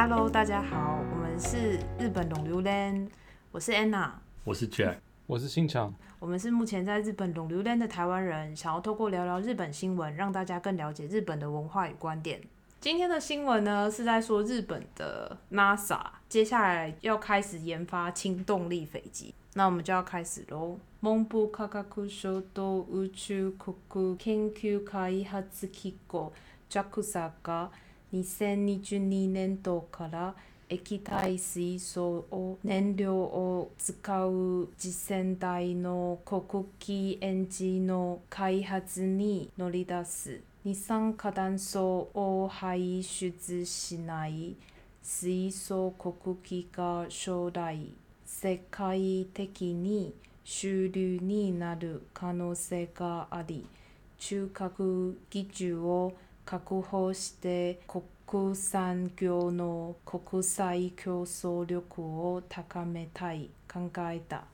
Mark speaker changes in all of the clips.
Speaker 1: Hello，大家好，我们是日本龙榴莲，我是 Anna，
Speaker 2: 我是 Jack，
Speaker 3: 我是新强，
Speaker 1: 我们是目前在日本龙榴莲的台湾人，想要透过聊聊日本新闻，让大家更了解日本的文化与观点。今天的新闻呢是在说日本的 NASA 接下来要开始研发轻动力飞机，那我们就要开始喽。文部科学省と宇宙国研究開発機構 JAXA が2022年度から液体水素を燃料を使う次世代の航空機エンジンの開発に乗り出す。二酸化炭素を排出しない水素航空機が将来世界的に主流になる可能性があり中核技術を確保して国産業の国際競争力を高めたい考えた。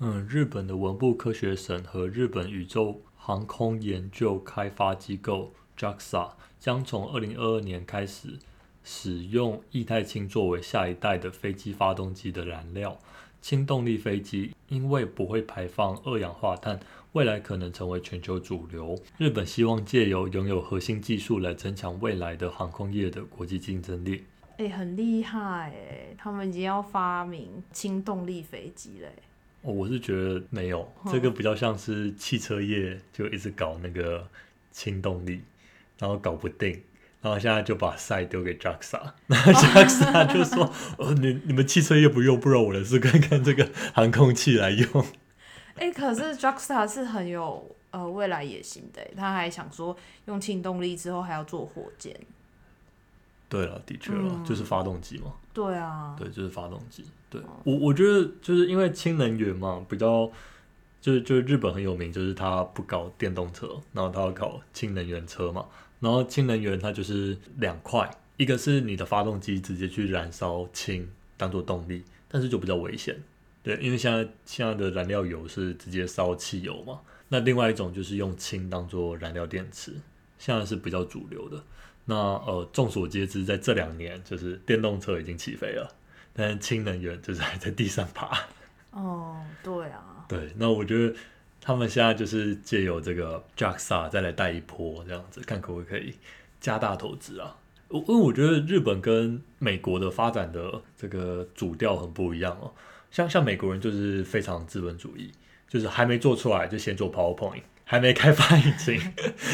Speaker 2: 嗯，日本的文部科学省和日本宇宙航空研究开发机构 JAXA 将从二零二二年开始使用液态氢作为下一代的飞机发动机的燃料。轻动力飞机因为不会排放二氧化碳， 未来可能成为全球主流。日本希望借由拥有核心技术来增强未来的航空业的国际竞争力。
Speaker 1: 哎、很厉害哎，他们已经要发明轻动力飞机嘞。
Speaker 2: 哦，我是觉得没有，这个比较像是汽车业就一直搞那个轻动力，然后搞不定，然后现在就把赛丢给 JAXA，然后 JAXA 就说：“呃，你你们汽车业不用，不然我来试看看这个航空器来用。
Speaker 1: 哎、可是 JAXA 是很有呃未来野心的，他还想说用氢动力之后还要做火箭。”
Speaker 2: 对了，的确了，
Speaker 1: 嗯
Speaker 2: 就是发动机嘛，
Speaker 1: 对啊，
Speaker 2: 对，就是发动机。对我我觉得就是因为氢能源嘛，比较就是就是日本很有名，就是它不搞电动车，然后它要搞氢能源车嘛。然后氢能源它就是两块，一个是你的发动机直接去燃烧氢当做动力，但是就比较危险。对，因为现在现在的燃料油是直接烧汽油嘛，那另外一种就是用氢当做燃料电池，现在是比较主流的。那呃，众所皆知，在这两年就是电动车已经起飞了，但是氢能源就是还在地上爬。
Speaker 1: 哦，对啊，
Speaker 2: 对，那我觉得他们现在就是借由这个 JAXA 再来带一波，这样子看可不可以加大投资啊？我因为我觉得日本跟美国的发展的这个主调很不一样哦。像像美国人就是非常资本主义，就是还没做出来就先做 PowerPoint，还没开发引擎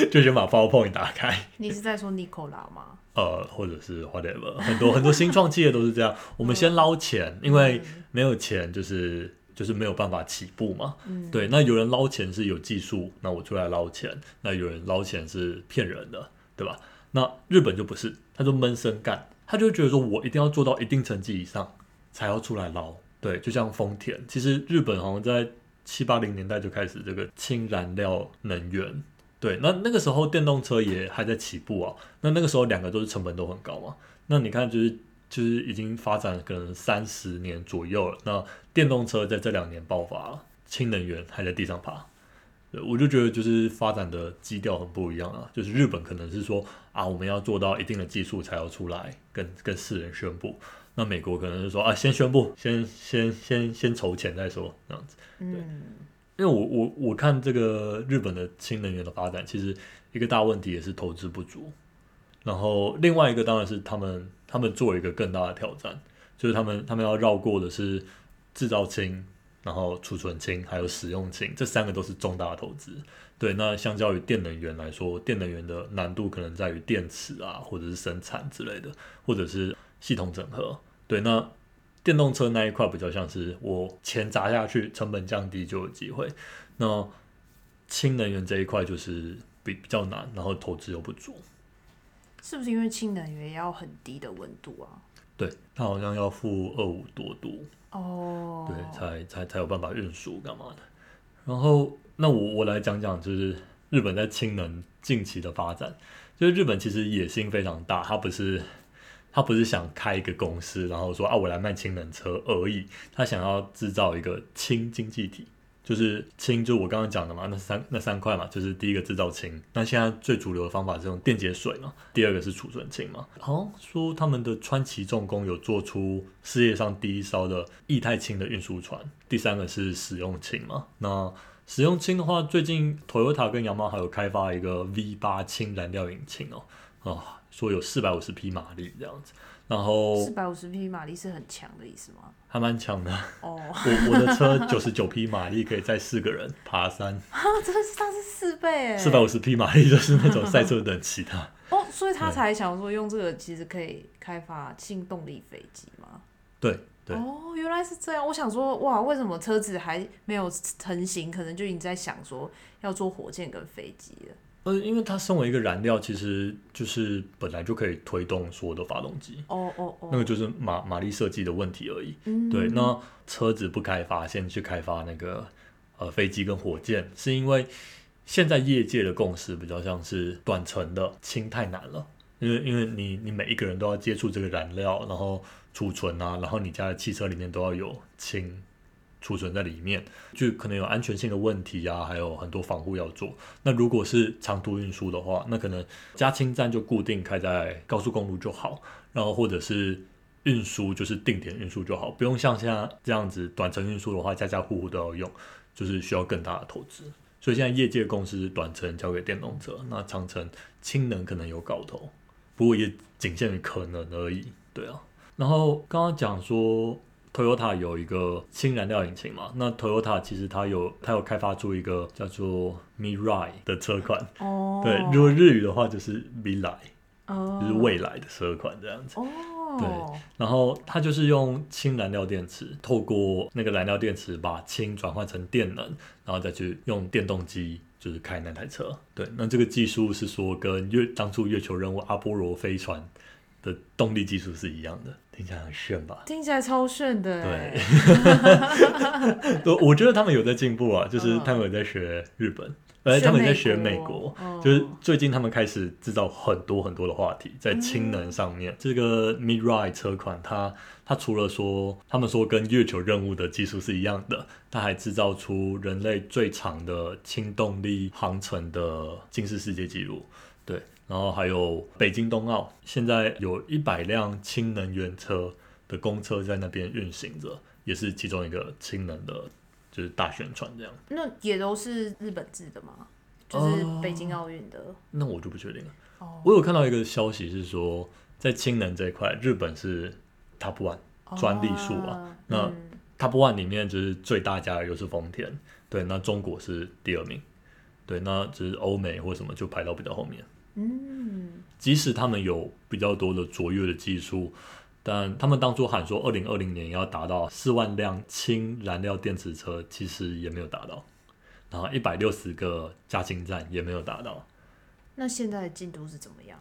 Speaker 2: 就先把 PowerPoint 打开。
Speaker 1: 你是在说 Nicola 吗？
Speaker 2: 呃，或者是 whatever，很多很多新创企业都是这样。我们先捞钱，因为没有钱就是就是没有办法起步嘛。
Speaker 1: 嗯，
Speaker 2: 对，那有人捞钱是有技术，那我出来捞钱；那有人捞钱是骗人的，对吧？那日本就不是，他就闷声干，他就觉得说我一定要做到一定成绩以上才要出来捞。对，就像丰田，其实日本好像在七八零年代就开始这个氢燃料能源。对，那那个时候电动车也还在起步啊，那那个时候两个都是成本都很高嘛。那你看，就是就是已经发展可能三十年左右了，那电动车在这两年爆发了，氢能源还在地上爬。对，我就觉得就是发展的基调很不一样啊，就是日本可能是说啊，我们要做到一定的技术才要出来跟跟世人宣布，那美国可能是说啊，先宣布，先先先先筹钱再说这样子。
Speaker 1: 嗯，
Speaker 2: 因为我我我看这个日本的氢能源的发展，其实一个大问题也是投资不足，然后另外一个当然是他们他们做一个更大的挑战，就是他们他们要绕过的是制造氢，然后储存氢还有使用氢，这三个都是重大的投资。对，那相较于电能源来说，电能源的难度可能在于电池啊，或者是生产之类的，或者是系统整合。对，那电动车那一块比较像是我钱砸下去，成本降低就有机会。那氢能源这一块就是比比较难，然后投资又不足。
Speaker 1: 是不是因为氢能源要很低的温度啊？
Speaker 2: 对，它好像要负二五多度，
Speaker 1: 哦，
Speaker 2: 对，才才才有办法运输干嘛的。然后，那我我来讲讲，就是日本在氢能近期的发展。就是日本其实野心非常大，它不是他不是想开一个公司，然后说啊我来卖氢能车而已，他想要制造一个氢经济体。就是氢，就我刚刚讲的嘛，那三那三块嘛，就是第一个制造氢。那现在最主流的方法是用电解水嘛，第二个是储存氢嘛。好像说他们的川崎重工有做出世界上第一艘的液态氢的运输船，第三个是使用氢嘛。那使用氢的话，最近 Toyota 跟雅马还有开发一个 V 八氢燃料引擎哦，啊，说有四百五十匹马力这样子。然后
Speaker 1: 四百五十匹马力是很强的意思吗？
Speaker 2: 还蛮强的。
Speaker 1: 哦，
Speaker 2: 我我的车九十九匹马力可以载四个人爬山。
Speaker 1: 啊，真的是它是四倍哎。
Speaker 2: 四百五十匹马力就是那种赛车等级的。
Speaker 1: 哦，所以他才想说用这个其实可以开发新动力飞机吗？
Speaker 2: 对对。
Speaker 1: 哦，原来是这样。我想说，哇，为什么车子还没有成型，可能就已经在想说要做火箭跟飞机了。
Speaker 2: 呃，因为它身为一个燃料，其实就是本来就可以推动所有的发动机。
Speaker 1: 哦哦哦。
Speaker 2: 那个就是马马力设计的问题而已。嗯。对，那车子不开发，先去开发那个呃飞机跟火箭，是因为现在业界的共识比较像是短程的氢太难了，因为因为你你每一个人都要接触这个燃料，然后储存啊，然后你家的汽车里面都要有氢。储存在里面，就可能有安全性的问题啊，还有很多防护要做。那如果是长途运输的话，那可能加氢站就固定开在高速公路就好，然后或者是运输就是定点运输就好，不用像现在这样子短程运输的话，家家户户都要用，就是需要更大的投资。所以现在业界公司短程交给电动车，那长程氢能可能有搞头，不过也仅限于可能而已。对啊，然后刚刚讲说。Toyota 有一个氢燃料引擎嘛？那 Toyota 其实它有它有开发出一个叫做 Mirai 的车款。哦。对，如果日语的话就是 Mirai，哦，就是未来的车款这样子。哦。对。然后它就是用氢燃料电池，透过那个燃料电池把氢转换成电能，然后再去用电动机就是开那台车。对。那这个技术是说跟月当初月球任务阿波罗飞船的动力技术是一样的。听起来很炫吧？
Speaker 1: 听起来超炫的。
Speaker 2: 对，我我觉得他们有在进步啊，就是他们有在学日本，而且他们在学美国，就是最近他们开始制造很多很多的话题在氢能上面。这个 Mirai 车款，它它除了说他们说跟月球任务的技术是一样的，它还制造出人类最长的氢动力航程的近世世界纪录。对。然后还有北京冬奥，现在有一百辆氢能源车的公车在那边运行着，也是其中一个氢能的，就是大宣传这样。
Speaker 1: 那也都是日本制的吗？就是北京奥运的？
Speaker 2: 那我就不确定了。哦，我有看到一个消息是说，在氢能这一块，日本是 top one 专利数啊。那 top one 里面就是最大家又是丰田，对，那中国是第二名，对，那只是欧美或什么就排到比较后面。嗯，即使他们有比较多的卓越的技术，但他们当初喊说二零二零年要达到四万辆氢燃料电池车，其实也没有达到。然后一百六十个加氢站也没有达到。
Speaker 1: 那现在的进度是怎么样？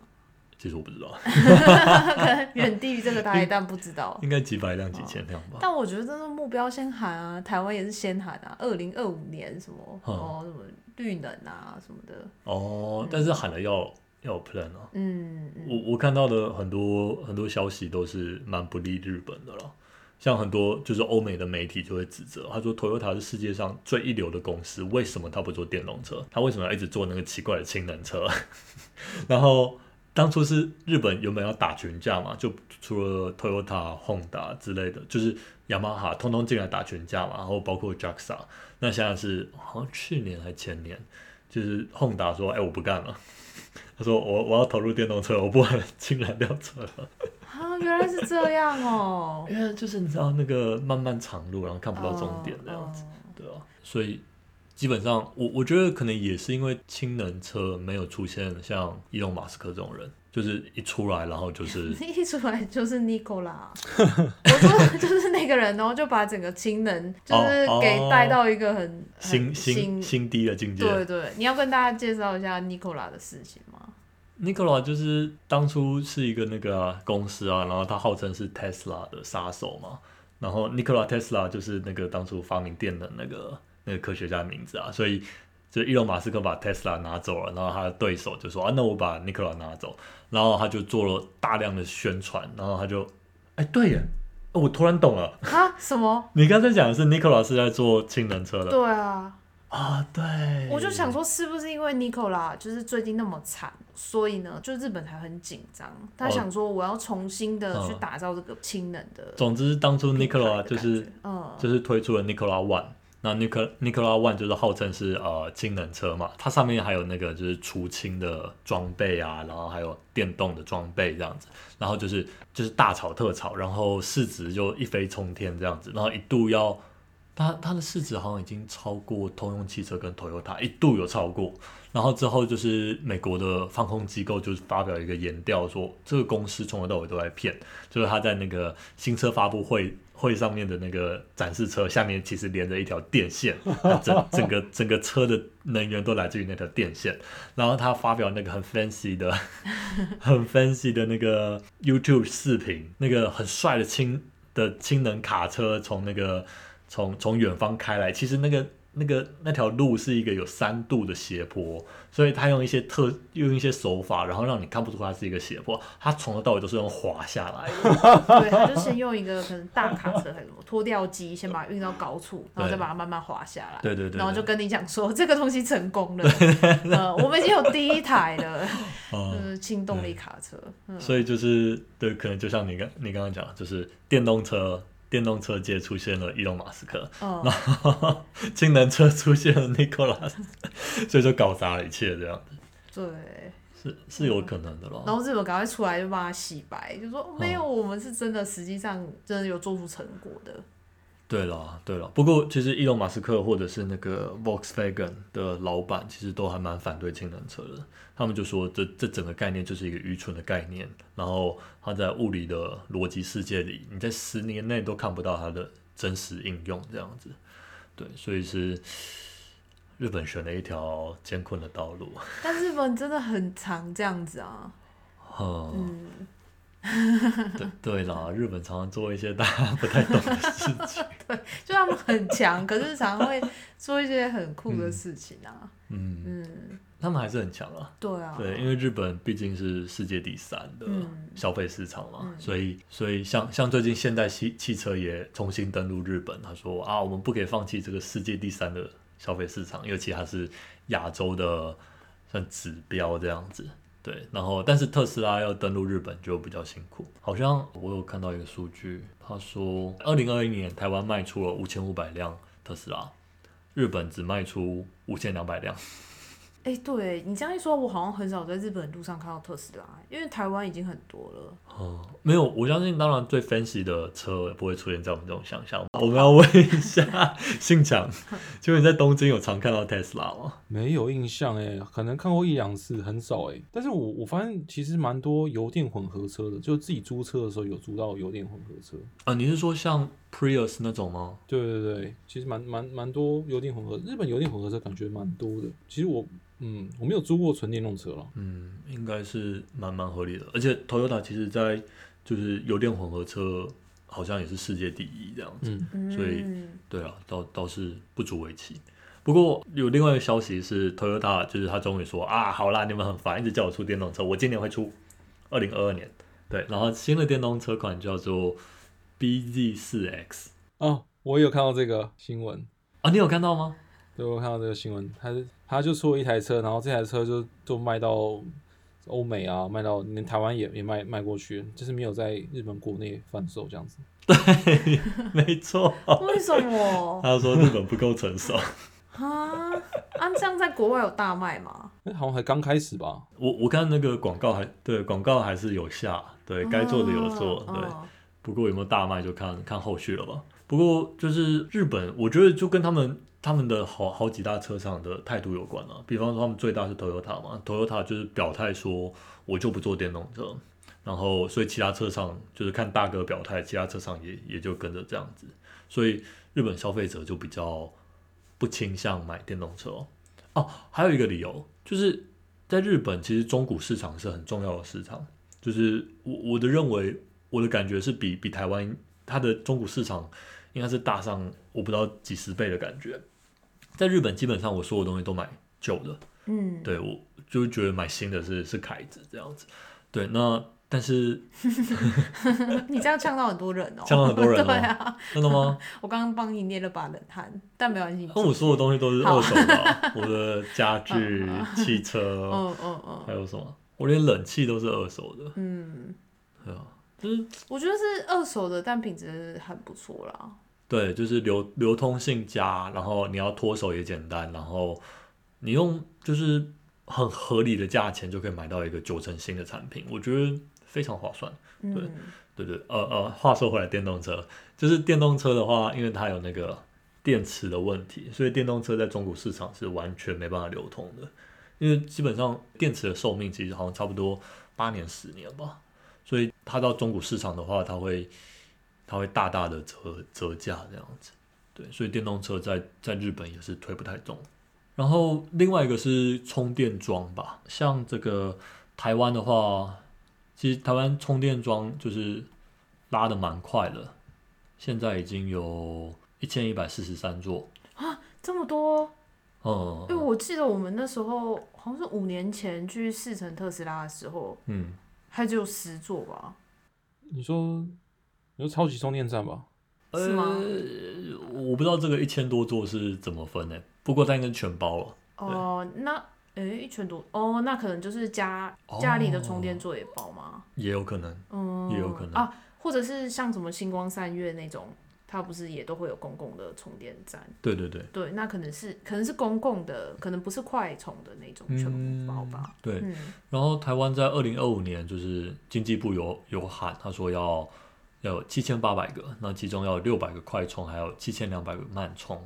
Speaker 2: 其实我不知道，
Speaker 1: 远低于这个大概，但不知道。
Speaker 2: 应该几百辆、几千辆吧。
Speaker 1: 但我觉得这个目标先喊啊，台湾也是先喊啊，二零二五年什么哦什么绿能啊什么的。
Speaker 2: 哦，但是喊了要。要有 plan 啊，嗯，我我看到的很多很多消息都是蛮不利日本的了，像很多就是欧美的媒体就会指责，他说 Toyota 是世界上最一流的公司，为什么他不做电动车？他为什么要一直做那个奇怪的氢能车？然后当初是日本原本要打群架嘛，就除了 Toyota、Honda 之类的，就是雅马哈通通进来打群架嘛，然后包括 JAXA，那现在是好像去年还前年，就是 Honda 说，哎，我不干了。他说：“我我要投入电动车，我不玩氢燃料车了。”
Speaker 1: 啊，原来是这样哦！
Speaker 2: 因为就是你知道那个漫漫长路，然后看不到终点那样子，对啊，所以基本上我我觉得可能也是因为氢能车没有出现像伊隆马斯克这种人。就是一出来，然后就是
Speaker 1: 一出来就是 Nikola，我说就是那个人，然后就把整个氢能就是给带到一个很
Speaker 2: 新新新低的境界。
Speaker 1: 对对，你要跟大家介绍一下 Nikola 的事情吗
Speaker 2: ？Nikola 就是当初是一个那个公司啊，然后他号称是 Tesla 的杀手嘛，然后 Nikola Tesla 就是那个当初发明电的那个那个科学家的名字啊，所以。就伊隆马斯克把 Tesla 拿走了，然后他的对手就说啊，那我把 Nikola 拿走，然后他就做了大量的宣传，然后他就，哎，对耶，哦我突然懂了，
Speaker 1: 啊？什么？
Speaker 2: 你刚才讲的是 Nikola 是在做氢能车的
Speaker 1: 对啊，
Speaker 2: 啊？对，
Speaker 1: 我就想说，是不是因为 Nicola 就是最近那么惨，所以呢，就日本才很紧张。他
Speaker 2: 哦
Speaker 1: 想说，我要重新的去
Speaker 2: 嗯
Speaker 1: 打造这个氢能的
Speaker 2: 总之当初 Nikola 就是
Speaker 1: 嗯，
Speaker 2: 就是推出了 Nikola One。那 Nikola Nikola One 就是号称是呃氢能车嘛，它上面还有那个就是除氢的装备啊，然后还有电动的装备这样子，然后就是就是大炒特炒，然后市值就一飞冲天这样子，然后一度要它它的市值好像已经超过通用汽车跟 Toyota，一度有超过，然后之后就是美国的防控机构就是发表一个言调说，这个公司从头到尾都在骗，就是他在那个新车发布会会上面的那个展示车下面其实连着一条电线，整整个整个车的能源都来自于那条电线。然后他发表那个很 fancy 的、很 fancy 的那个 YouTube 视频，那个很帅的氢的氢能卡车从那个从从远方开来，其实那个。那个那条路是一个有三度的斜坡，所以他用一些特用一些手法，然后让你看不出它是一个斜坡，它从头到尾都是用滑下来。的。
Speaker 1: 对，他就先用一个可能大卡车还是什么拖吊机，先把它运到高处，然后再把它慢慢滑下来。
Speaker 2: 对对对，
Speaker 1: 然后就跟你讲说，这个东西成功了，呃，我们已经有第一台了，
Speaker 2: 哦。
Speaker 1: 就是轻动力卡车，嗯，
Speaker 2: 所以就是对，可能就像你刚你刚刚讲的，就是电动车电动车界出现了伊隆马斯克，
Speaker 1: 嗯，
Speaker 2: 氢能车出现了 Nicolas，所以就搞砸了一切，这样子
Speaker 1: 对。
Speaker 2: 是是有可能的咯。
Speaker 1: 然后日本赶快出来就帮他洗白，就说没
Speaker 2: 嗯
Speaker 1: 有，我们是真的，实际上真的有做出成果的。
Speaker 2: 对了对了，不过其实伊隆马斯克或者是那个 Volkswagen 的老板，其实都还蛮反对氢能车的。他们就说这这整个概念就是一个愚蠢的概念，然后它在物理的逻辑世界里，你在十年内都看不到它的真实应用，这样子。对，所以是日本选了一条艰困的道路。
Speaker 1: 但日本真的很常这样子啊，
Speaker 2: 嗯，
Speaker 1: 嗯，
Speaker 2: 对对啦，日本常常做一些大家不太懂的事情。
Speaker 1: 对就他们很强，可是常会做一些很酷的事情啊，
Speaker 2: 嗯，
Speaker 1: 嗯，
Speaker 2: 他们还是很强啊。
Speaker 1: 对啊，
Speaker 2: 对，因为日本毕竟是世界第三的
Speaker 1: 嗯
Speaker 2: 消费市场嘛，
Speaker 1: 嗯
Speaker 2: 所以所以像像最近现代汽汽车也重新登陆日本，他说啊，我们不可以放弃这个世界第三的消费市场，尤其它是亚洲的算指标这样子。对，然后但是特斯拉要登陆日本就比较辛苦，好像我有看到一个数据，他说二零二一年台湾卖出了五千五百辆特斯拉，日本只卖出五千两百辆。
Speaker 1: 哎、对你这样一说，我好像很少在日本路上看到特斯拉，因为台湾已经很多了。
Speaker 2: 哦，没有，我相信，当然最 fancy 的车不会出现在我们这种想象。我们要问一下姓强，请问 你在东京有常看到特斯拉吗？
Speaker 3: 没有印象哎，可能看过一两次，很少哎。但是我我发现其实蛮多油电混合车的，就自己租车的时候有租到油电混合车。
Speaker 2: 啊，你是说像 Prius 那种吗？
Speaker 3: 对对对，其实蛮蛮蛮多油电混合，日本油电混合车感觉蛮多的。其实我嗯我没有租过纯电动车了。
Speaker 2: 嗯，应该是蛮蛮合理的。而且 Toyota 其实在就是油电混合车好像也是世界第一这样子。
Speaker 3: 嗯，
Speaker 1: 嗯，
Speaker 2: 所以对啊，倒倒是不足为奇。不过有另外一个消息是，Toyota 就是他终于说啊，好啦，你们很烦，一直叫我出电动车，我今年会出，二零二二年。对，然后新的电动车款叫做 BZ 四 X
Speaker 3: 哦，我有看到这个新闻，
Speaker 2: 啊，你有看到吗？
Speaker 3: 对我有看到这个新闻，他他就出了一台车，然后这台车就就卖到欧美啊，卖到连台湾也也卖卖过去，就是没有在日本国内贩售这样子。
Speaker 2: 对没错，
Speaker 1: 为什么？
Speaker 2: 他说日本不够成熟。
Speaker 1: 啊，啊，这样在国外有大卖吗？
Speaker 3: 哎、好像还刚开始吧？
Speaker 2: 我我看那个广告还对广告还是有下，对该做的有做，对。
Speaker 1: 哦
Speaker 2: 不过有没有大卖就看看后续了吧。不过就是日本，我觉得就跟他们他们的好好几大车厂的态度有关了、比方说他们最大是 Toyota 嘛，Toyota 就是表态说我就不做电动车，然后所以其他车厂就是看大哥表态，其他车厂也也就跟着这样子，所以日本消费者就比较不倾向买电动车哦。哦，还有一个理由就是在日本，其实中古市场是很重要的市场，就是我我的认为。我的感觉是比比台湾它的中古市场应该是大上我不知道几十倍的感觉。在日本基本上我所有东西都买旧的，
Speaker 1: 嗯，
Speaker 2: 对我就觉得买新的是是凯子这样子。对，那但是
Speaker 1: 你这样呛到很多人哦、
Speaker 2: 呛到很多人哦
Speaker 1: 对啊，
Speaker 2: 真的吗？
Speaker 1: 我刚刚帮你捏了把冷汗，但没关系。
Speaker 2: 那我所有东西都是二手的啊、我的家具、汽车，
Speaker 1: 嗯嗯嗯
Speaker 2: 还有什么？我连冷气都是二手的。
Speaker 1: 嗯，
Speaker 2: 对啊，就是
Speaker 1: 我觉得是二手的，但品质很不错啦。
Speaker 2: 对，就是流流通性佳，然后你要脱手也简单，然后你用就是很合理的价钱就可以买到一个九成新的产品，我觉得非常划算。对
Speaker 1: 嗯
Speaker 2: 对对，呃呃，话说回来，电动车就是电动车的话，因为它有那个电池的问题，所以电动车在中国市场是完全没办法流通的。因为基本上电池的寿命其实好像差不多八年十年吧，所以它到中古市场的话，它会它会大大的折折价这样子。对，所以电动车在在日本也是推不太动。然后另外一个是充电桩吧，像这个台湾的话，其实台湾充电桩就是拉的蛮快的，现在已经有一千一百四十三座啊。
Speaker 1: 这么多，
Speaker 2: 嗯
Speaker 1: 因为我记得我们那时候好像是五年前去试乘特斯拉的时候，
Speaker 2: 嗯，
Speaker 1: 它只有十座吧？
Speaker 3: 你说你说超级充电站吧？
Speaker 1: 是吗
Speaker 2: 呃，我不知道这个一千多座是怎么分的，不过它应该全包了。
Speaker 1: 哦、那诶、一千多哦，那可能就是家家里的充电座也包吗？
Speaker 2: 也有可能，
Speaker 1: 嗯，
Speaker 2: 也有可能
Speaker 1: 啊，或者是像什么星光三月那种，它不是也都会有公共的充电站？
Speaker 2: 对对对
Speaker 1: 对，那可能是可能是公共的，可能不是快充的那种全部包吧。
Speaker 2: 对。
Speaker 1: 嗯
Speaker 2: 然后台湾在二零二五年，就是经济部有有喊，他说要要有七千八百个，那其中要有六百个快充，还有七千两百个慢充。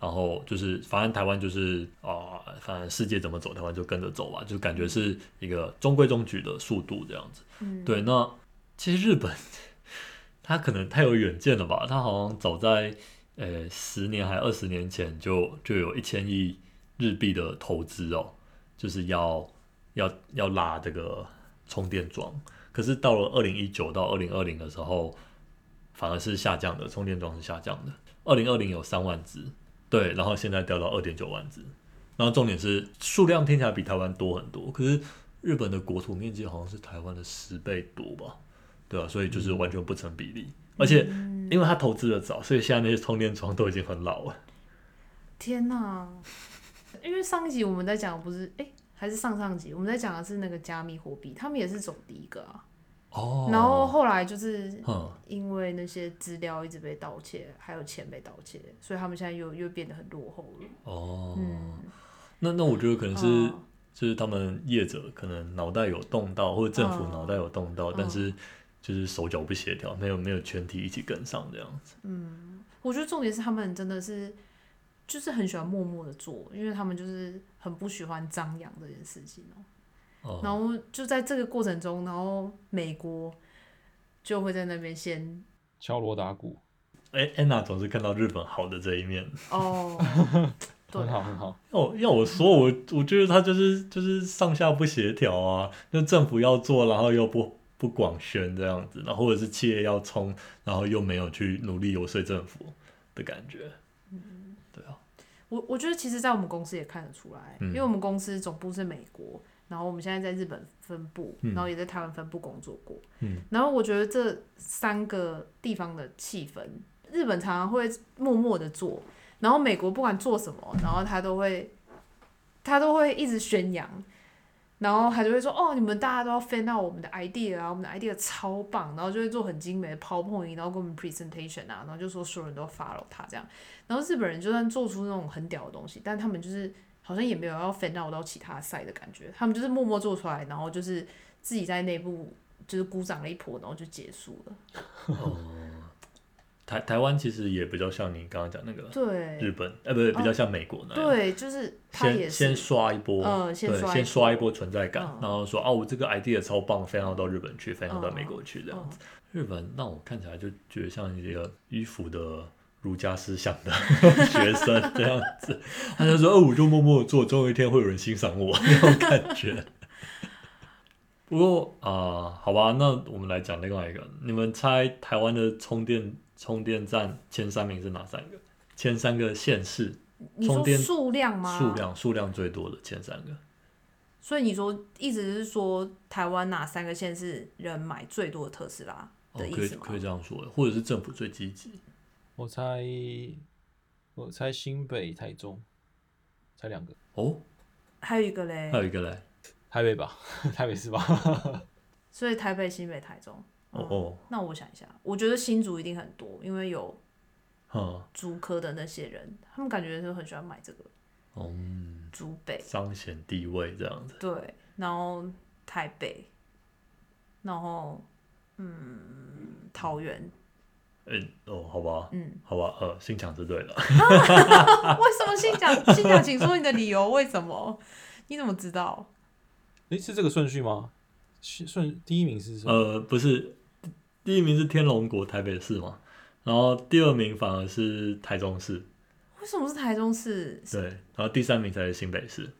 Speaker 2: 然后就是，反正台湾就是啊、反正世界怎么走，台湾就跟着走吧，就感觉是一个中规中矩的速度这样子。
Speaker 1: 嗯，
Speaker 2: 对，那其实日本他可能太有远见了吧？他好像早在呃十年还二十年前就就有一千亿日币的投资哦，就是要要要拉这个充电桩。可是到了二零一九到二零二零的时候，反而是下降的，充电桩是下降的。二零二零有三万只，对，然后现在掉到二点九万只。然后重点是数量听起来比台湾多很多，可是日本的国土面积好像是台湾的十倍多吧？对啊，所以就是完全不成比例。而且因为他投资的早，所以现在那些充电桩都已经很老了。
Speaker 1: 天哪！因为上一集我们在讲的不是哎、还是上上集我们在讲的是那个加密货币，他们也是走第一个啊。
Speaker 2: 哦
Speaker 1: 然后后来就是
Speaker 2: 嗯，
Speaker 1: 因为那些资料一直被盗窃，还有钱被盗窃，所以他们现在又又变得很落后了。
Speaker 2: 哦，
Speaker 1: 嗯，
Speaker 2: 那那我觉得可能是、
Speaker 1: 嗯
Speaker 2: 就是他们业者可能脑袋有动到，或者政府
Speaker 1: 嗯
Speaker 2: 脑袋有动到，
Speaker 1: 嗯
Speaker 2: 但是就是手脚不协调，没有没有全体一起跟上这样子。
Speaker 1: 嗯我觉得重点是他们真的是就是很喜欢默默的做，因为他们就是很不喜欢张扬这件事情哦、
Speaker 2: 哦，
Speaker 1: 然后就在这个过程中，然后美国就会在那边先
Speaker 3: 敲锣打鼓，
Speaker 2: 哎、安娜总是看到日本好的这一面。
Speaker 1: 哦，对
Speaker 3: 很好很好。
Speaker 2: 要要我说，我我觉得他就是就是上下不协调啊，就政府要做，然后又不不广宣这样子，然后或者是企业要冲，然后又没有去努力游说政府的感觉。嗯对啊，
Speaker 1: 我我觉得其实，在我们公司也看得出来，
Speaker 2: 嗯
Speaker 1: 因为我们公司总部是美国，然后我们现在在日本分部，
Speaker 2: 嗯
Speaker 1: 然后也在台湾分部工作过。
Speaker 2: 嗯
Speaker 1: 然后我觉得这三个地方的气氛，日本常常会默默的做，然后美国不管做什么，然后他都会他都会一直宣扬。然后他就会说：“哦，你们大家都要 fan 到我们的 idea 啊，我们的 idea 超棒。”然后就会做很精美的 PowerPoint，然后给我们 presentation 啊，然后就说所有人都 follow 他这样。然后日本人就算做出那种很屌的东西，但他们就是好像也没有要 fan out 到其他赛的感觉，他们就是默默做出来，然后就是自己在内部就是鼓掌了一波，然后就结束了。
Speaker 2: 哦，台台湾其实也比较像你刚刚讲那个
Speaker 1: 对。
Speaker 2: 日本，呃，不对比较像美国那样。
Speaker 1: 对，就是
Speaker 2: 先先刷一波，对，
Speaker 1: 嗯先刷一
Speaker 2: 先刷一
Speaker 1: 波
Speaker 2: 波存在感，
Speaker 1: 嗯。
Speaker 2: 然后说啊，我这个 idea 超棒，非常到日本去，非常到
Speaker 1: 嗯
Speaker 2: 美国去这样
Speaker 1: 嗯。
Speaker 2: 子。日本让我看起来就觉得像一个迂腐的儒家思想的 学生这样子，他就说哦，我就默默做，总有一天会有人欣赏我 那种感觉。不过啊、好吧，那我们来讲另外一个，你们猜台湾的充电充电站前三名是哪三个？前三个县市
Speaker 1: 你说
Speaker 2: 充电
Speaker 1: 数量吗？
Speaker 2: 数量数量最多的前三个。
Speaker 1: 所以你说意思是说台湾哪三个县市人买最多的特斯拉
Speaker 2: 哦可以
Speaker 1: 的意思吗？
Speaker 2: 可以这样说，或者是政府最积极。
Speaker 3: 我猜，我猜新北、台中，猜两个，
Speaker 2: 哦，
Speaker 1: 还有一个嘞
Speaker 2: 还，有一个嘞，
Speaker 3: 台北吧，台北是吧？
Speaker 1: 所以台北、新北、台中。
Speaker 2: 哦哦，
Speaker 1: 那我想一下，我觉得新竹一定很多，因为有
Speaker 2: 嗯，
Speaker 1: 竹科的那些人，他们感觉就很喜欢买这个
Speaker 2: 嗯，
Speaker 1: 竹北，
Speaker 2: 彰显地位这样子。
Speaker 1: 对，然后台北，然后嗯桃园，
Speaker 2: 嗯，哦，好吧，
Speaker 1: 嗯，
Speaker 2: 好吧，呃，心想是对了。
Speaker 1: 为什么新讲新讲？请说你的理由，为什么？你怎么知道？
Speaker 3: 诶，是这个顺序吗？是顺第一名是什么？
Speaker 2: 呃，不是，第一名是天龙国台北市嘛，然后第二名反而是台中市，
Speaker 1: 为什么是台中市？
Speaker 2: 对，然后第三名才是新北市。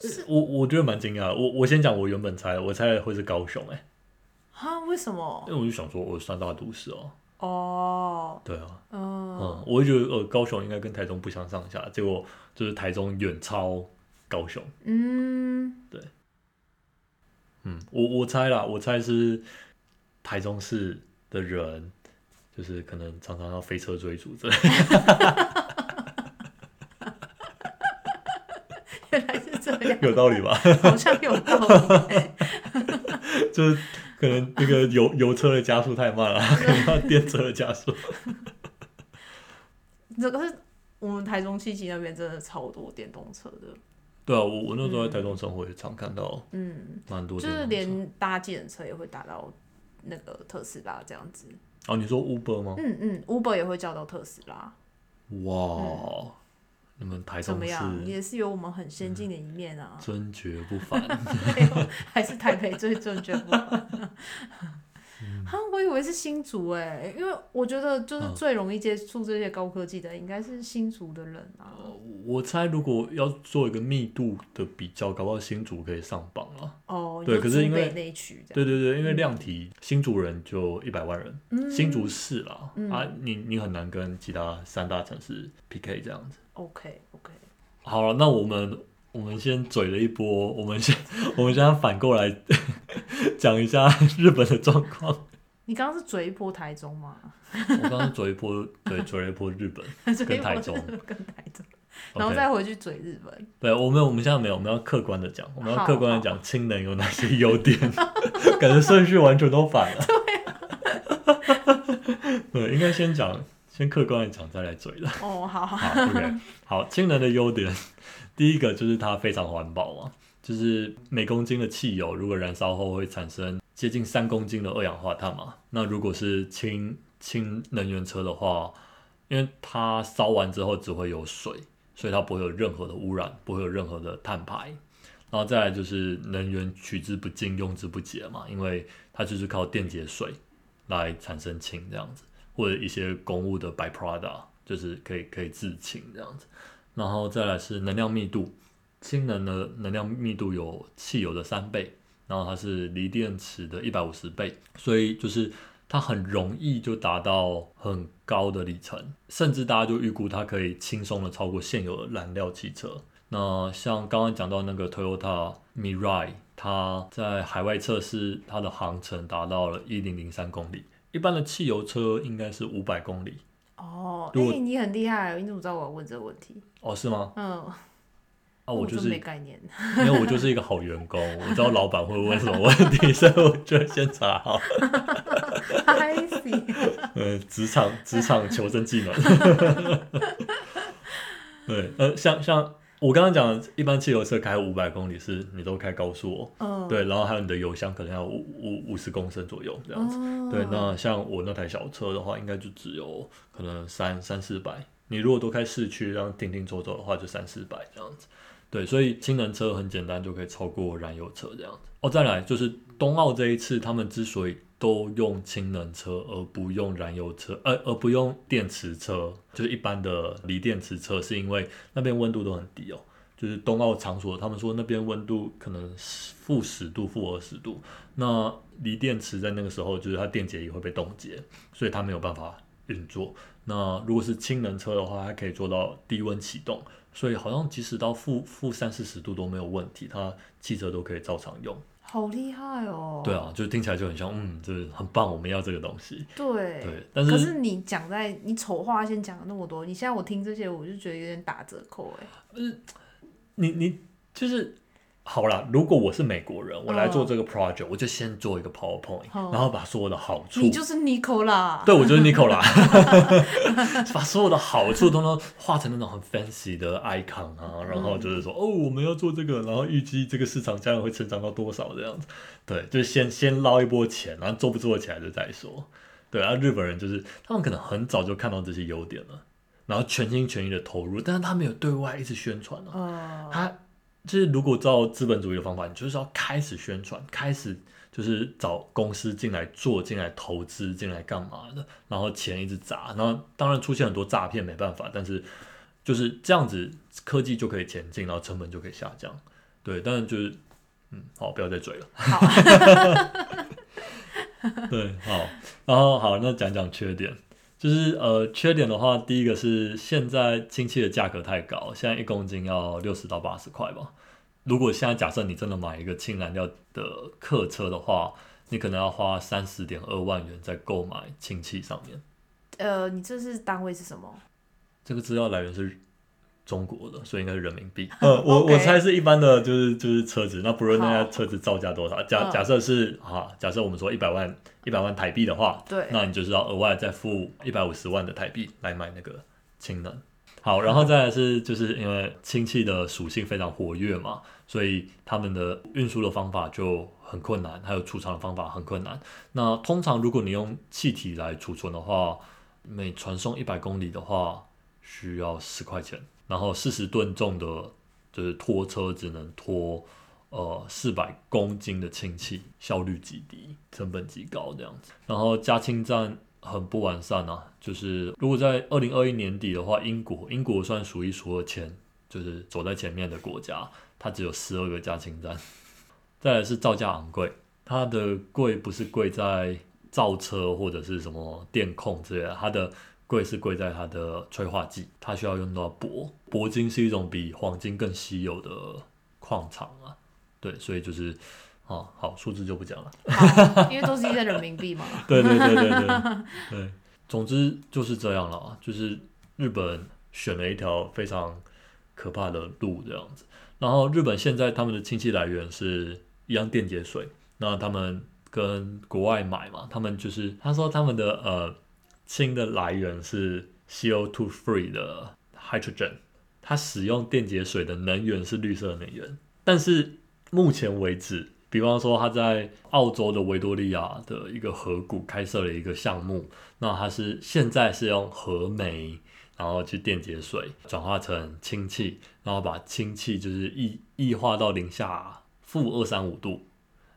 Speaker 1: 是。
Speaker 2: 我我觉得蛮惊讶的，我我先讲我原本猜的，我猜会是高雄、欸，
Speaker 1: 啊？为什么？
Speaker 2: 因？为我就想说，我三大都市哦、
Speaker 1: 哦，
Speaker 2: 对啊，
Speaker 1: 嗯，
Speaker 2: 嗯，我就觉得呃高雄应该跟台中不相上下，结果就是台中远超高雄，
Speaker 1: 嗯，对。
Speaker 2: 嗯，我我猜啦，我猜是台中市的人，就是可能常常要飞车追逐之类的，
Speaker 1: 原来是这样，
Speaker 2: 有道理吧？
Speaker 1: 好像有道理。
Speaker 2: 就是可能那个油油车的加速太慢了，可能要电车的加速。
Speaker 1: 这个是我们台中七期那边真的超多电动车的，
Speaker 2: 对啊，我我那时候在台中生活也常看到
Speaker 1: 嗯，
Speaker 2: 蛮多
Speaker 1: 就是。连搭计程车也会打到那个特斯拉这样子。
Speaker 2: 哦，你说 Uber 吗？
Speaker 1: 嗯嗯，Uber 也会叫到特斯拉，
Speaker 2: 哇，你们台中
Speaker 1: 怎么样？也是有我们很先进的一面啊。
Speaker 2: 尊爵不凡。
Speaker 1: 还是台北最尊爵不？哈，我以为是新竹哎、因为我觉得就是
Speaker 2: 嗯
Speaker 1: 最容易接触这些高科技的，应该是新竹的人啊。
Speaker 2: 我猜如果要做一个密度的比较，搞不好新竹可以上榜了。
Speaker 1: 哦，
Speaker 2: 对可是因为。对对对，因为量体新竹人就一百万人，
Speaker 1: 嗯
Speaker 2: 新竹市啦、
Speaker 1: 嗯
Speaker 2: 啊，你你很难跟其他三大城市 PK 这样子。
Speaker 1: OK OK，
Speaker 2: 好了，那我们我们先嘴了一波，我们先 我们现在反过来 讲一下日本的状况。
Speaker 1: 你刚刚是嘴一波台中吗？
Speaker 2: 我刚刚嘴一波，对，嘴了一波日本跟台中
Speaker 1: 跟台中，然后再回去嘴日本。
Speaker 2: 对，我们我们现在没有，我们要客观的讲，我们要客观的讲氢能有哪些优点，感觉顺序完全都反了。对，应该先讲，先客观的讲，再来嘴的。
Speaker 1: 哦，好好，
Speaker 2: 好，OK，好，氢能的优点，第一个就是它非常环保嘛，就是每公斤的汽油如果燃烧后会产生接近三公斤的二氧化碳嘛。那如果是氢氢能源车的话，因为它烧完之后只会有水，所以它不会有任何的污染，不会有任何的碳排。然后再来就是能源取之不尽，用之不竭嘛，因为它就是靠电解水来产生氢这样子，或者一些公务的 byproduct，就是可以可以制氢这样子。然后再来是能量密度，氢能的能量密度有汽油的三倍，然后它是锂电池的一百五十倍，所以就是它很容易就达到很高的里程，甚至大家就预估它可以轻松的超过现有的燃料汽车。那像刚刚讲到那个 Toyota Mirai，它在海外测试，它的航程达到了一零零三公里，一般的汽油车应该是五百公里。
Speaker 1: 哦，哎、你很厉害，你怎么知道我要问这个问题？
Speaker 2: 哦，是吗？
Speaker 1: 嗯，
Speaker 2: 啊，我就
Speaker 1: 真
Speaker 2: 是
Speaker 1: 没概念。
Speaker 2: 因为我就是一个好员工，我知道老板会问什么问题，所以我就先查好。
Speaker 1: I see，
Speaker 2: 呃，职场职场求生技能。对，呃，像像我刚刚讲的，一般汽油车开五百公里是你都开高速哦，
Speaker 1: 嗯，
Speaker 2: 对，然后还有你的油箱可能要五五五十公升左右这样子。
Speaker 1: 哦
Speaker 2: 对，那像我那台小车的话，应该就只有可能三三四百。你如果都开市区，让停停走走的话，就三四百这样子。对，所以氢能车很简单就可以超过燃油车这样子。哦，再来就是冬奥这一次，他们之所以都用氢能车而不用燃油车，呃，而不用电池车，就是一般的锂电池车，是因为那边温度都很低哦。就是冬奥场所，他们说那边温度可能负十度、负二十度，那锂电池在那个时候，就是它电解也会被冻结，所以它没有办法运作。那如果是氢能车的话，它可以做到低温启动，所以好像即使到负负三四十度都没有问题，它汽车都可以照常用。
Speaker 1: 好厉害哦！
Speaker 2: 对，啊，就听起来就很像，嗯，就是很棒，我们要这个东西。
Speaker 1: 对
Speaker 2: 对，但是
Speaker 1: 可是你讲在你丑话先讲了那么多，你现在我听这些，我就觉得有点打折扣哎。
Speaker 2: 你你就是好啦，如果我是美国人，我来做
Speaker 1: 嗯
Speaker 2: 这个 project，、我就先做一个 PowerPoint，、
Speaker 1: 嗯
Speaker 2: 然后把所有的好处
Speaker 1: 你就是 Nico 啦。
Speaker 2: 对，我就是 Nico 啦，把所有的好处都能画成那种很 fancy 的 icon 啊，然后就是说，哦，我们要做这个，然后预计这个市场将来会成长到多少这样子。对，就是先先捞一波钱，然后做不做起来就再说。对啊，日本人就是他们可能很早就看到这些优点了，然后全心全意的投入，但是他没有对外一直宣传啊。
Speaker 1: 呃，
Speaker 2: 他就是如果照资本主义的方法，你就是要开始宣传，开始就是找公司进来做、进来投资、进来干嘛的，然后钱一直砸，然后当然出现很多诈骗，没办法，但是就是这样子，科技就可以前进，然后成本就可以下降。对，但是就是嗯，好，不要再追了。
Speaker 1: 好，
Speaker 2: 对，好，然后好，那讲讲缺点，就是呃，缺点的话，第一个是现在氢气的价格太高，现在一公斤要六十到八十块吧。如果现在假设你真的买一个氢燃料的客车的话，你可能要花三十点二万元在购买氢气上面。
Speaker 1: 呃，你这是单位是什么？
Speaker 2: 这个资料来源是中国的，所以应该是人民币。呃，我我猜是一般的，就是就是车子。那不论那
Speaker 1: 好
Speaker 2: 家车子造价多少，假
Speaker 1: 嗯
Speaker 2: 假设是啊，假设我们说一百万一百万台币的话，
Speaker 1: 对，
Speaker 2: 那你就是要额外再付一百五十万的台币来买那个氢能。好，然后再来是就是因为氢气的属性非常活跃嘛，所以他们的运输的方法就很困难，还有储藏的方法很困难。那通常如果你用气体来储存的话，每传送一百公里的话需要十块钱，然后四十吨重的，就是拖车只能拖呃四百公斤的氢气，效率极低，成本极高这样子。然后加氢站很不完善啊，就是如果在二零二一年底的话，英国英国算数一数二前，就是走在前面的国家，它只有十二个加氢站。再来是造价昂贵，它的贵不是贵在造车或者是什么电控之类的，它的贵是贵在它的催化剂，它需要用到铂，铂金是一种比黄金更稀有的矿场啊，对，所以就是啊，好，数字就不讲了。
Speaker 1: 因为都是一些人民币嘛。
Speaker 2: 对对对对对对，总之就是这样了啊，就是日本选了一条非常可怕的路这样子。然后日本现在他们的氢气来源是一样电解水，那他们跟国外买嘛，他们就是他说他们的呃氢的来源是 CO2 free 的 hydrogen，它使用电解水的能源是绿色能源，但是目前为止，比方说它在澳洲的维多利亚的一个河谷开设了一个项目，那它是现在是用核煤，然后去电解水转化成氢气，然后把氢气就是异异化到零下负二三五度，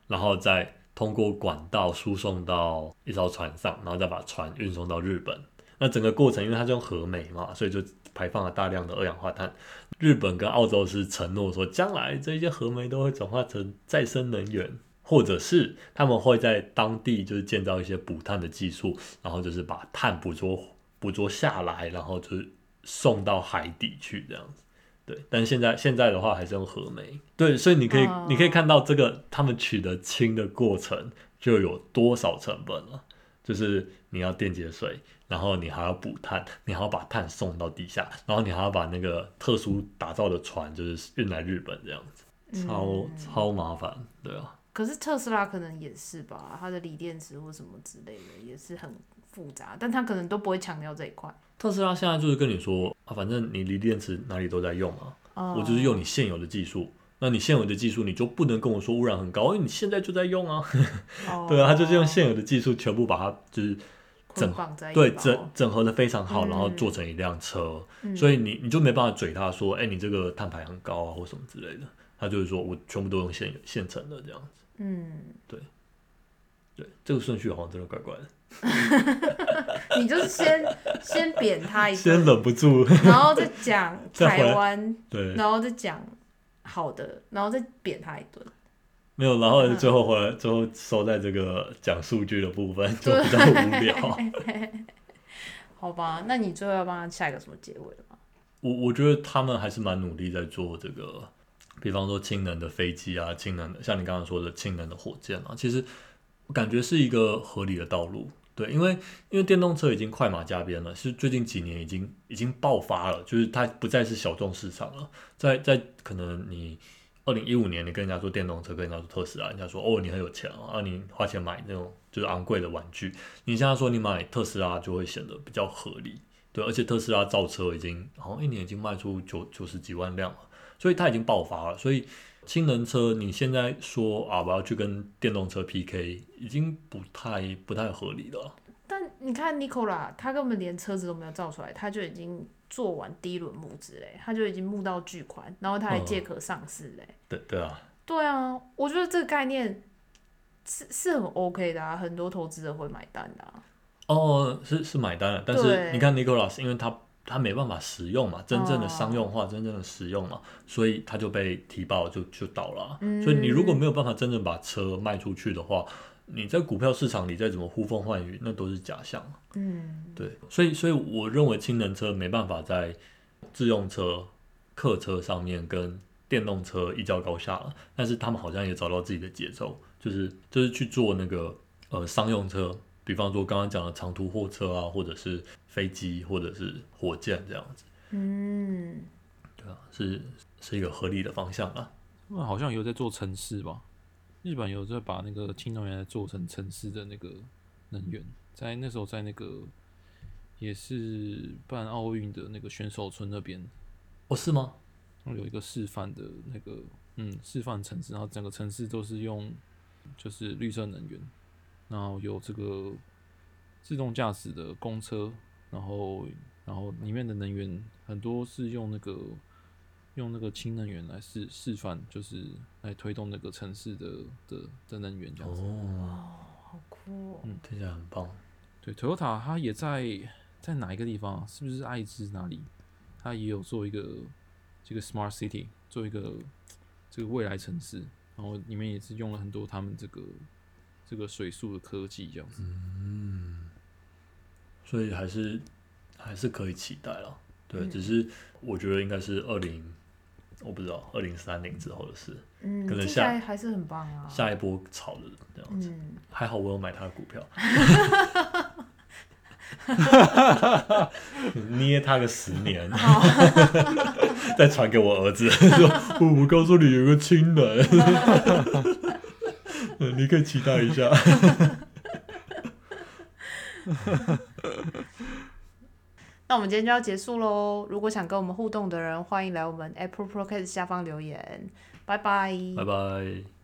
Speaker 2: 然后再通过管道输送到一艘船上，然后再把船运送到日本。那整个过程，因为它是用核煤嘛，所以就排放了大量的二氧化碳。日本跟澳洲是承诺说，将来这些核煤都会转化成再生能源，或者是他们会在当地就是建造一些捕碳的技术，然后就是把碳捕捉捕捉下来，然后就是送到海底去这样子。对，但是现在现在的话还是用核煤。对，所以你可以、
Speaker 1: 哦
Speaker 2: 你可以看到这个他们取得氢的过程就有多少成本了，就是你要电解水，然后你还要补碳，你还要把碳送到地下，然后你还要把那个特殊打造的船就是运来日本这样子，超、
Speaker 1: 嗯
Speaker 2: 超麻烦，对啊。
Speaker 1: 可是特斯拉可能也是吧，它的锂电池或什么之类的也是很复杂，但他可能都不会强调这一块。
Speaker 2: 特斯拉现在就是跟你说啊，反正你锂电池哪里都在用嘛，
Speaker 1: 哦
Speaker 2: 我就是用你现有的技术。那你现有的技术，你就不能跟我说污染很高，因为你现在就在用啊。
Speaker 1: 哦
Speaker 2: 对啊，他就是用现有的技术全部把它就是
Speaker 1: 捆绑在
Speaker 2: 对整整合的非常好，
Speaker 1: 嗯
Speaker 2: 然后做成一辆车，
Speaker 1: 嗯
Speaker 2: 所以你你就没办法嘴他说，哎、你这个碳排很高啊或什么之类的。他就是说我全部都用现现成的这样子。
Speaker 1: 嗯，
Speaker 2: 对对，这个顺序好像真的怪怪的，
Speaker 1: 你就是先先贬他一
Speaker 2: 先，忍不住，
Speaker 1: 然后再讲 台湾，
Speaker 2: 对，
Speaker 1: 然后再讲好的，然后再扁他一顿。
Speaker 2: 没有，然后
Speaker 1: 嗯
Speaker 2: 最后回来，最后收在这个讲数据的部分就比较无聊。
Speaker 1: 好吧，那你最后要帮他下一个什么结尾吗？
Speaker 2: 我我觉得他们还是蛮努力在做这个，比方说氢能的飞机啊，氢能的像你刚刚说的氢能的火箭啊，其实感觉是一个合理的道路。对，因为因为电动车已经快马加鞭了，是最近几年已经已经爆发了，就是它不再是小众市场了。在在可能你二零一五年你跟人家说电动车，跟人家说特斯拉，人家说哦你很有钱啊，你花钱买那种就是昂贵的玩具。你现在说你买特斯拉就会显得比较合理，对，而且特斯拉造车已经好像一年已经卖出九九十几万辆了，所以它已经爆发了，所以。氢能车，你现在说啊，我要去跟电动车 PK，已经不太不太合理了。
Speaker 1: 但你看 Nicola，他根本连车子都没有造出来，他就已经做完第一轮募资嘞，他就已经募到巨款，然后他还借壳上市嘞。
Speaker 2: 对对啊。
Speaker 1: 对啊，我觉得这个概念是是很 OK 的啊，很多投资者会买单的。
Speaker 2: 哦，是是买单了，但是你看 Nicola 因为他。它没办法使用嘛，真正的商用化，真正的使用嘛，所以它就被提报就就倒了。所以你如果没有办法真正把车卖出去的话，你在股票市场里再怎么呼风唤雨，那都是假象。嗯，对，所以所以我认为氢能车没办法在自用车、客车上面跟电动车一较高下了。但是他们好像也找到自己的节奏，就是就是去做那个呃商用车。比方说刚刚讲的长途货车啊，或者是飞机，或者是火箭这样子，嗯，对啊，是是一个合理的方向啊。
Speaker 3: 那好像有在做城市吧？日本有在把那个氢能源做成城市的那个能源，在那时候在那个也是办奥运的那个选手村那边，
Speaker 2: 哦，是吗？
Speaker 3: 有一个示范的那个，嗯，示范城市，然后整个城市都是用就是绿色能源。然后有这个自动驾驶的公车，然后然后里面的能源很多是用那个用那个氢能源来示示范，就是来推动那个城市的的的能源这样子。
Speaker 1: 哦，好酷！
Speaker 2: 嗯，听起来很棒。
Speaker 3: 对，Toyota 它也在在哪一个地方？是不是爱知哪里？它也有做一个这个 Smart City，做一个这个未来城市，然后里面也是用了很多他们这个。这个水素的科技这样子，
Speaker 2: 嗯，所以还是还是可以期待了。对，只是我觉得应该是二零，我不知道二零三零之后的事。
Speaker 1: 嗯，可能下还是很棒啊。
Speaker 2: 下一波炒的这样子，还好我有买他的股票，捏他个十年，再传给我儿子说：“我告诉你，有个亲人。”你可以期待一下。
Speaker 1: 那我们今天就要结束喽。如果想跟我们互动的人，欢迎来我们 Apple Podcast 下方留言。拜拜。
Speaker 2: 拜拜。